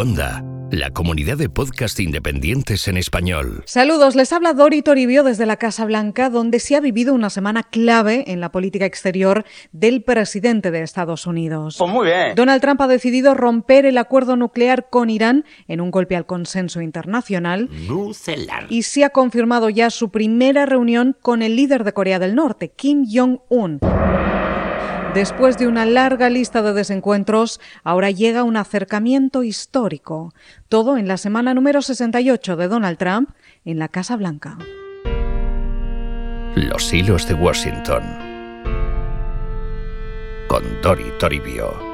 Onda, la comunidad de podcast independientes en español. Saludos, les habla Dori Toribio desde la Casa Blanca, donde se ha vivido una semana clave en la política exterior del presidente de Estados Unidos. Pues muy bien. Donald Trump ha decidido romper el acuerdo nuclear con Irán en un golpe al consenso internacional Nucelar. y se ha confirmado ya su primera reunión con el líder de Corea del Norte, Kim Jong-un. Después de una larga lista de desencuentros, ahora llega un acercamiento histórico. Todo en la semana número 68 de Donald Trump en la Casa Blanca. Los hilos de Washington. Con Dori Toribio.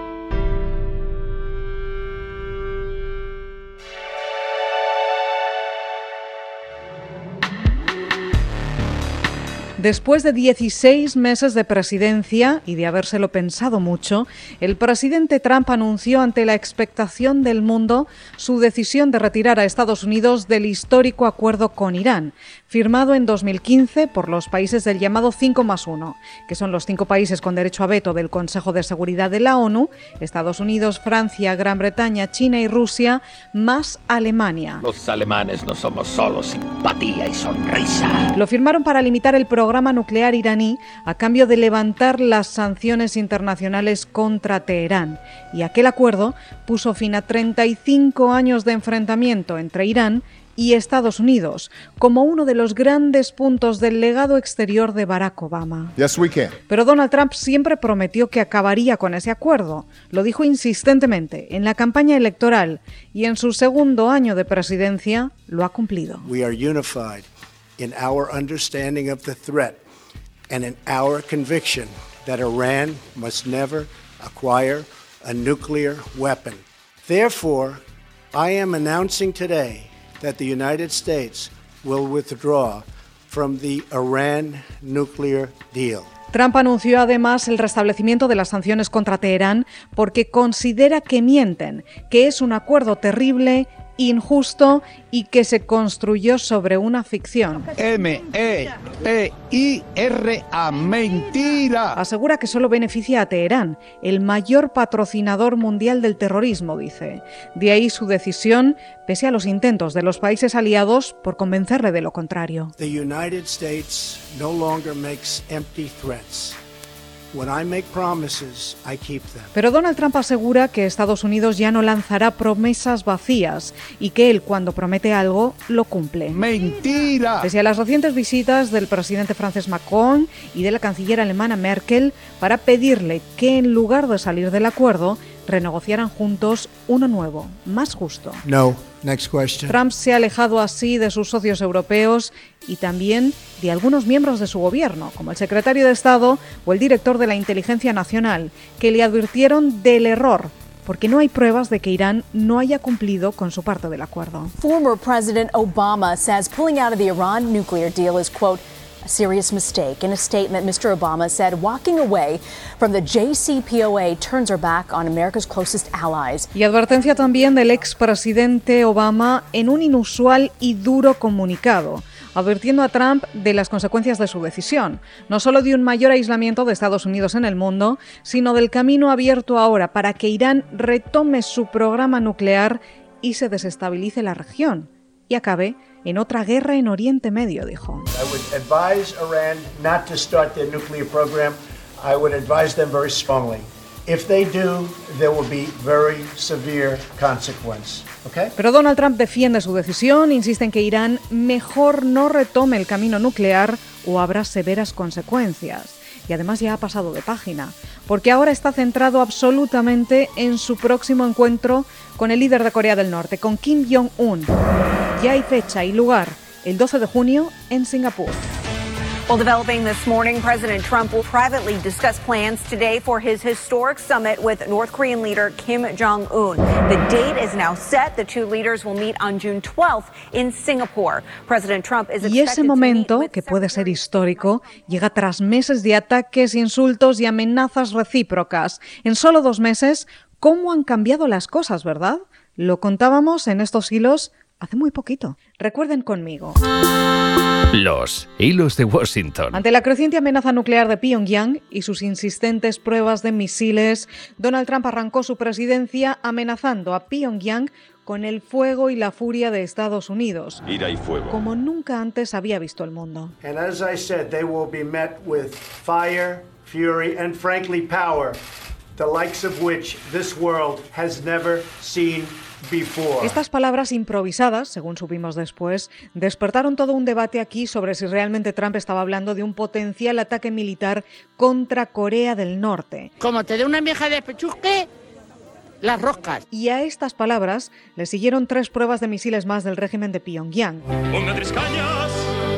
Después de 16 meses de presidencia y de habérselo pensado mucho, el presidente Trump anunció ante la expectación del mundo su decisión de retirar a Estados Unidos del histórico acuerdo con Irán, firmado en 2015 por los países del llamado 5 más 1, que son los cinco países con derecho a veto del Consejo de Seguridad de la ONU, Estados Unidos, Francia, Gran Bretaña, China y Rusia, más Alemania. Los alemanes no somos solo simpatía y sonrisa. Lo firmaron para limitar el programa nuclear iraní a cambio de levantar las sanciones internacionales contra Teherán. Y aquel acuerdo puso fin a 35 años de enfrentamiento entre Irán y Estados Unidos, como uno de los grandes puntos del legado exterior de Barack Obama. Yes, we can. Pero Donald Trump siempre prometió que acabaría con ese acuerdo. Lo dijo insistentemente en la campaña electoral y en su segundo año de presidencia lo ha cumplido. We are unified in our understanding of the threat and in our conviction that Iran must never acquire a nuclear weapon. Therefore, I am announcing today that the United States will withdraw from the Iran nuclear deal. Trump anunció además el restablecimiento de las sanciones contra Teherán porque considera que mienten, que es un acuerdo terrible injusto y que se construyó sobre una ficción. M-E-T-I-R-A, mentira. Asegura que solo beneficia a Teherán, el mayor patrocinador mundial del terrorismo, dice. De ahí su decisión, pese a los intentos de los países aliados por convencerle de lo contrario. The United States no longer makes empty threats. Pero Donald Trump asegura que Estados Unidos ya no lanzará promesas vacías y que él cuando promete algo lo cumple. Mentira. Pese a las recientes visitas del presidente francés Macron y de la canciller alemana Merkel para pedirle que en lugar de salir del acuerdo, renegociaran juntos uno nuevo, más justo. No. Next question. Trump se ha alejado así de sus socios europeos y también de algunos miembros de su gobierno, como el secretario de Estado o el director de la Inteligencia Nacional, que le advirtieron del error porque no hay pruebas de que Irán no haya cumplido con su parte del acuerdo. Former President Obama says pulling out of the Iran nuclear deal is, quote, serious mistake. In a statement, Mr. Obama said walking away from the JCPOA turns her back on America's closest allies. Y advertencia también del expresidente Obama en un inusual y duro comunicado advirtiendo a Trump de las consecuencias de su decisión, no solo de un mayor aislamiento de Estados Unidos en el mundo, sino del camino abierto ahora para que Irán retome su programa nuclear y se desestabilice la región y acabe en otra guerra en Oriente Medio, dijo. I would advise Iran not to start their nuclear program. I would advise them very strongly. If they do, there will be very severe consequence. Okay? Pero Donald Trump defiende su decisión, insiste en que Irán mejor no retome el camino nuclear o habrá severas consecuencias. Y además ya ha pasado de página, porque ahora está centrado absolutamente en su próximo encuentro con el líder de Corea del Norte, con Kim Jong-un. Ya hay fecha y lugar, el 12 de junio en Singapur. Well, developing this morning, President Trump will privately discuss plans today for his historic summit with North Korean leader Kim Jong un. The date is now set. The two leaders will meet on June 12th in Singapore. President Trump is Y ese momento, que puede ser histórico, llega tras meses de ataques, insultos y amenazas recíprocas. En solo dos meses, ¿cómo han cambiado las cosas, verdad? Lo contábamos en estos hilos hace muy poquito. Recuerden conmigo. Los hilos de Washington. Ante la creciente amenaza nuclear de Pyongyang y sus insistentes pruebas de misiles, Donald Trump arrancó su presidencia amenazando a Pyongyang con el fuego y la furia de Estados Unidos, Ira y fuego. como nunca antes había visto el mundo. And as I said, they will be met with fire, fury, and frankly, power, the likes of which this world has never seen. Estas palabras improvisadas, según supimos después, despertaron todo un debate aquí sobre si realmente Trump estaba hablando de un potencial ataque militar contra Corea del Norte. Como te dé una vieja de pechusque, las roscas. Y a estas palabras le siguieron tres pruebas de misiles más del régimen de Pyongyang.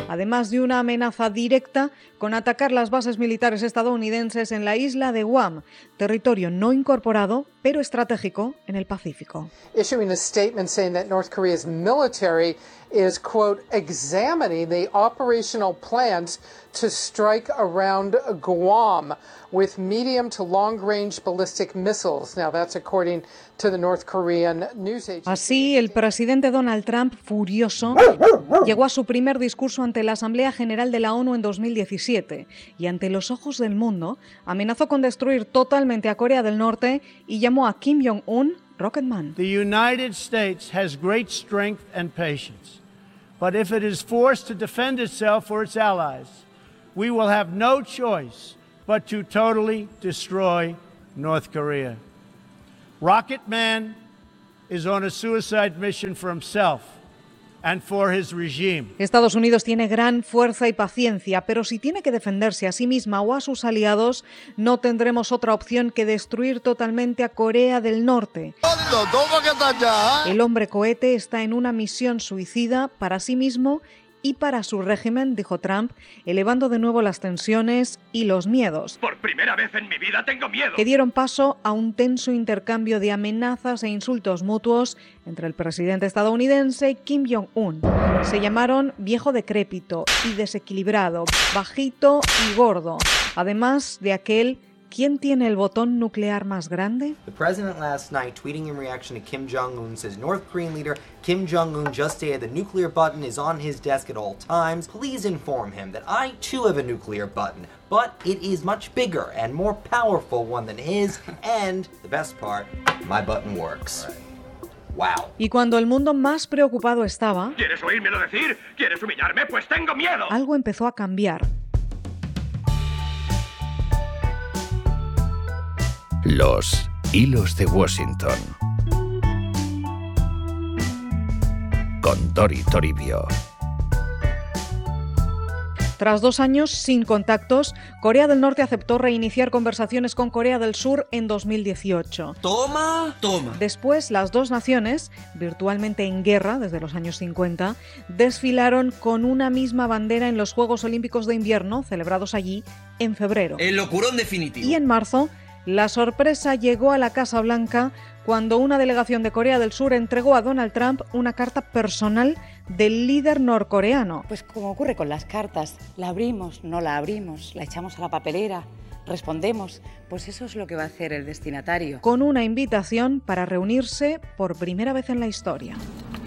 Además de una amenaza directa con atacar las bases militares estadounidenses en la isla de Guam, territorio no incorporado pero estratégico en el Pacífico. issuing a statement saying that North Korea's military is, quote, examining the operational plans to strike around Guam with medium to long range ballistic missiles. Now, that's according to the North Korean news agency. Así, el presidente Donald Trump, furioso, llegó a su primer discurso ante la Asamblea General de la ONU en 2017 y ante los ojos del mundo amenazó con destruir totalmente a Corea del Norte y llamó a Kim Jong-un Rocketman. The United States has great strength and patience, but if it is forced to defend itself or its allies, we will have no choice but to totally destroy North Korea. Rocket Man is on a suicide mission for himself and for his regime. Estados Unidos tiene gran fuerza y paciencia, pero si tiene que defenderse a sí misma o a sus aliados, no tendremos otra opción que destruir totalmente a Corea del Norte. El hombre cohete está en una misión suicida para sí mismo y para su régimen, dijo Trump, elevando de nuevo las tensiones y los miedos, Por primera vez en mi vida tengo miedo. que dieron paso a un tenso intercambio de amenazas e insultos mutuos entre el presidente estadounidense y Kim Jong-un. Se llamaron viejo decrépito y desequilibrado, bajito y gordo, además de aquel ¿Quién tiene el botón nuclear más grande? The president last night, tweeting in reaction to Kim Jong un, says North Korean leader Kim Jong un just stated the nuclear button is on his desk at all times. Please inform him that I too have a nuclear button, but it is much bigger and more powerful one than his, and the best part, my button works. Wow. Y cuando el mundo más preocupado estaba, ¿Quieres oírmelo decir? ¿Quieres humillarme? Pues tengo miedo. algo empezó a cambiar. Los hilos de Washington. Con Tori Toribio. Tras dos años sin contactos, Corea del Norte aceptó reiniciar conversaciones con Corea del Sur en 2018. Toma, toma. Después, las dos naciones, virtualmente en guerra desde los años 50, desfilaron con una misma bandera en los Juegos Olímpicos de Invierno, celebrados allí en febrero. El locurón definitivo. Y en marzo, la sorpresa llegó a la Casa Blanca cuando una delegación de Corea del Sur entregó a Donald Trump una carta personal del líder norcoreano. Pues como ocurre con las cartas, la abrimos, no la abrimos, la echamos a la papelera, respondemos, pues eso es lo que va a hacer el destinatario. con una invitación para reunirse por primera vez en la historia.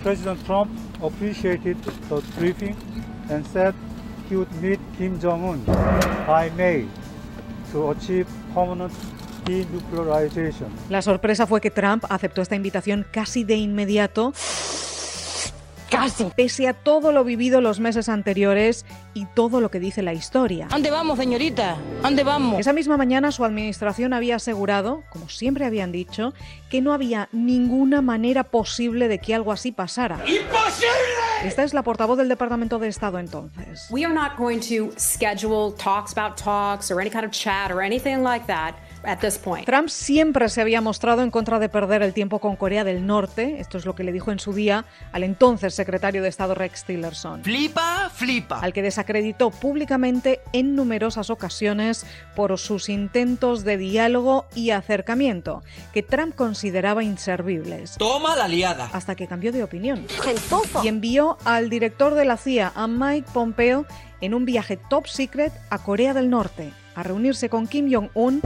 President Trump appreciated the briefing and said he would meet Kim Jong un by May to achieve permanent. La sorpresa fue que Trump aceptó esta invitación casi de inmediato. Casi. Pese a todo lo vivido los meses anteriores y todo lo que dice la historia. ¿Dónde vamos, señorita? ¿Dónde vamos? Esa misma mañana su administración había asegurado, como siempre habían dicho, que no había ninguna manera posible de que algo así pasara. ¡Imposible! Esta es la portavoz del Departamento de Estado entonces. We are not going to schedule talks about talks or any kind of chat or anything like that at this point. Trump siempre se había mostrado en contra de perder el tiempo con Corea del Norte, esto es lo que le dijo en su día al entonces secretario de Estado Rex Tillerson. Flipa, flipa. al que desacreditó públicamente en numerosas ocasiones por sus intentos de diálogo y acercamiento, que Trump consideraba inservibles. Toma la liada. Hasta que cambió de opinión y envió al director de la CIA, a Mike Pompeo, en un viaje top secret a Corea del Norte, a reunirse con Kim Jong-un,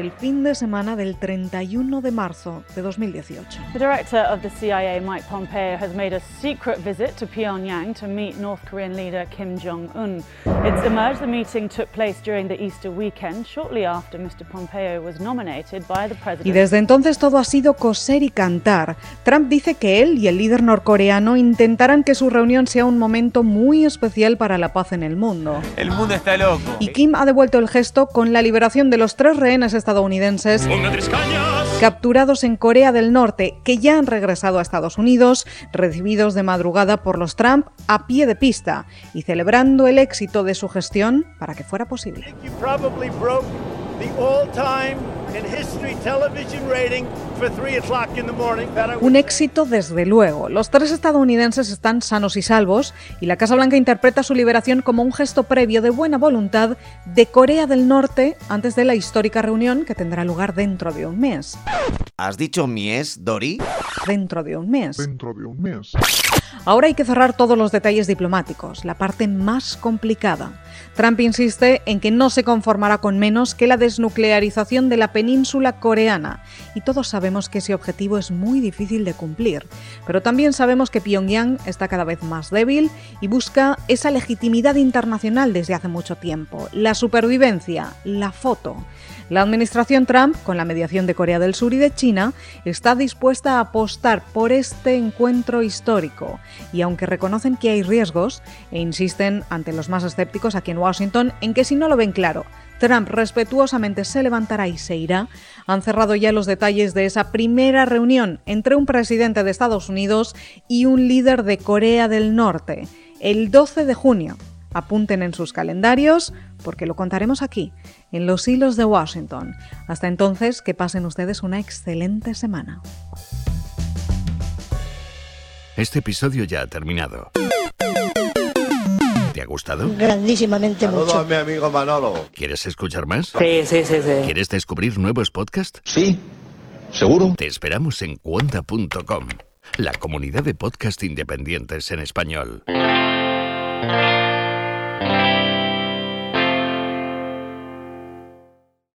el fin de semana del 31 de marzo de 2018. The director of the CIA, Mike Pompeo, has made a secret visit to Pyongyang to meet North Korean leader Kim Jong-un. It's emerged the meeting took place during the Easter weekend, shortly after Mr. Pompeo was nominated by the president. Y desde entonces todo ha sido coser y cantar. Trump dice que él y el líder norcoreano intentarán que su reunión sea un momento muy especial para la paz en el mundo. El mundo está loco. Y Kim ha devuelto el gesto con la liberación de los tres rehenes estadounidenses capturados en Corea del Norte, que ya han regresado a Estados Unidos, recibidos de madrugada por los Trump a pie de pista y celebrando el éxito de su gestión para que fuera posible. Un éxito desde luego. Los tres estadounidenses están sanos y salvos y la Casa Blanca interpreta su liberación como un gesto previo de buena voluntad de Corea del Norte antes de la histórica reunión que tendrá lugar dentro de un mes. ¿Has dicho mies, Dori? Dentro de un mes. Dentro de un mes. Ahora hay que cerrar todos los detalles diplomáticos, la parte más complicada. Trump insiste en que no se conformará con menos que la desnuclearización de la península coreana, y todos sabemos que ese objetivo es muy difícil de cumplir. Pero también sabemos que Pyongyang está cada vez más débil y busca esa legitimidad internacional desde hace mucho tiempo, la supervivencia, la foto. La administración Trump, con la mediación de Corea del Sur y de China, está dispuesta a apostar por este encuentro histórico y aunque reconocen que hay riesgos e insisten ante los más escépticos aquí en Washington en que si no lo ven claro, Trump respetuosamente se levantará y se irá, han cerrado ya los detalles de esa primera reunión entre un presidente de Estados Unidos y un líder de Corea del Norte, el 12 de junio. Apunten en sus calendarios porque lo contaremos aquí, en los hilos de Washington. Hasta entonces, que pasen ustedes una excelente semana. Este episodio ya ha terminado. ¿Te ha gustado? Grandísimamente Saludos mucho. a mi amigo Manolo. ¿Quieres escuchar más? Sí, sí, sí, sí. ¿Quieres descubrir nuevos podcasts? Sí, seguro. Te esperamos en cuonda.com, la comunidad de podcast independientes en español.